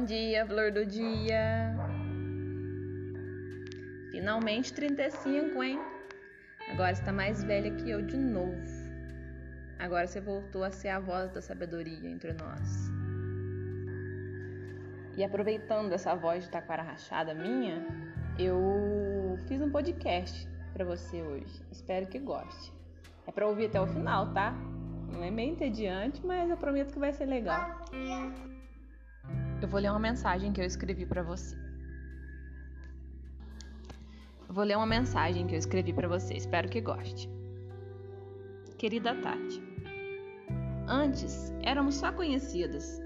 dia, flor do dia. Finalmente 35, hein? Agora está mais velha que eu de novo. Agora você voltou a ser a voz da sabedoria entre nós. E aproveitando essa voz de taquara rachada minha, eu fiz um podcast para você hoje. Espero que goste. É para ouvir até o final, tá? Não é meio entediante, mas eu prometo que vai ser legal. Eu vou ler uma mensagem que eu escrevi para você. Eu vou ler uma mensagem que eu escrevi para você. Espero que goste. Querida Tati, antes éramos só conhecidas.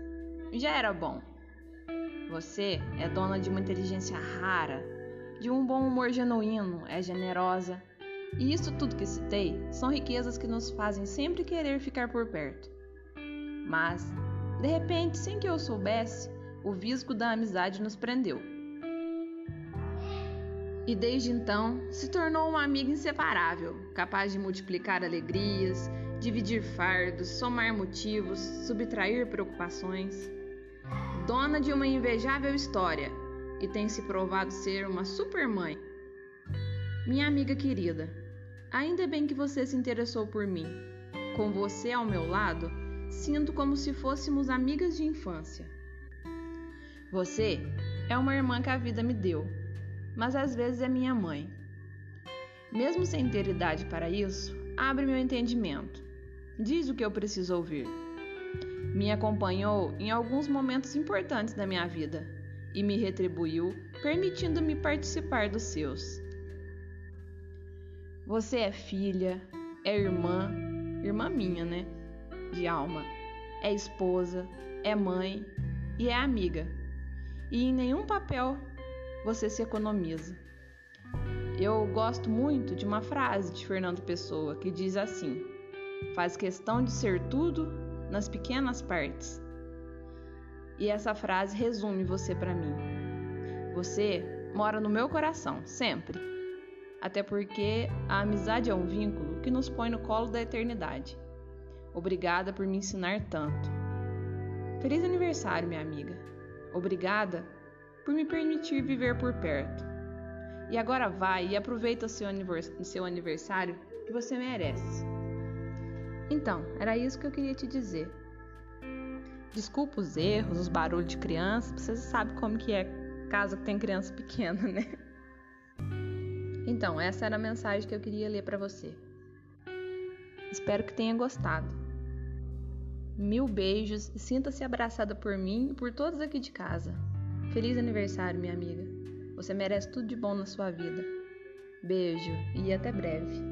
Já era bom. Você é dona de uma inteligência rara, de um bom humor genuíno, é generosa, e isso tudo que citei são riquezas que nos fazem sempre querer ficar por perto. Mas, de repente, sem que eu soubesse, o visgo da amizade nos prendeu. E desde então se tornou uma amiga inseparável, capaz de multiplicar alegrias, dividir fardos, somar motivos, subtrair preocupações. Dona de uma invejável história e tem se provado ser uma supermãe. Minha amiga querida, Ainda bem que você se interessou por mim. Com você ao meu lado, sinto como se fôssemos amigas de infância. Você é uma irmã que a vida me deu, mas às vezes é minha mãe. Mesmo sem ter idade para isso, abre meu entendimento. Diz o que eu preciso ouvir. Me acompanhou em alguns momentos importantes da minha vida e me retribuiu, permitindo-me participar dos seus. Você é filha, é irmã, irmã minha, né? De alma. É esposa, é mãe e é amiga. E em nenhum papel você se economiza. Eu gosto muito de uma frase de Fernando Pessoa que diz assim: faz questão de ser tudo nas pequenas partes. E essa frase resume você para mim. Você mora no meu coração, sempre até porque a amizade é um vínculo que nos põe no colo da eternidade. Obrigada por me ensinar tanto. Feliz aniversário, minha amiga. Obrigada por me permitir viver por perto. E agora vai e aproveita o seu, seu aniversário que você merece. Então, era isso que eu queria te dizer. Desculpa os erros, os barulhos de criança, você sabe como que é casa que tem criança pequena, né? Então, essa era a mensagem que eu queria ler para você. Espero que tenha gostado. Mil beijos e sinta-se abraçada por mim e por todos aqui de casa. Feliz aniversário, minha amiga. Você merece tudo de bom na sua vida. Beijo e até breve.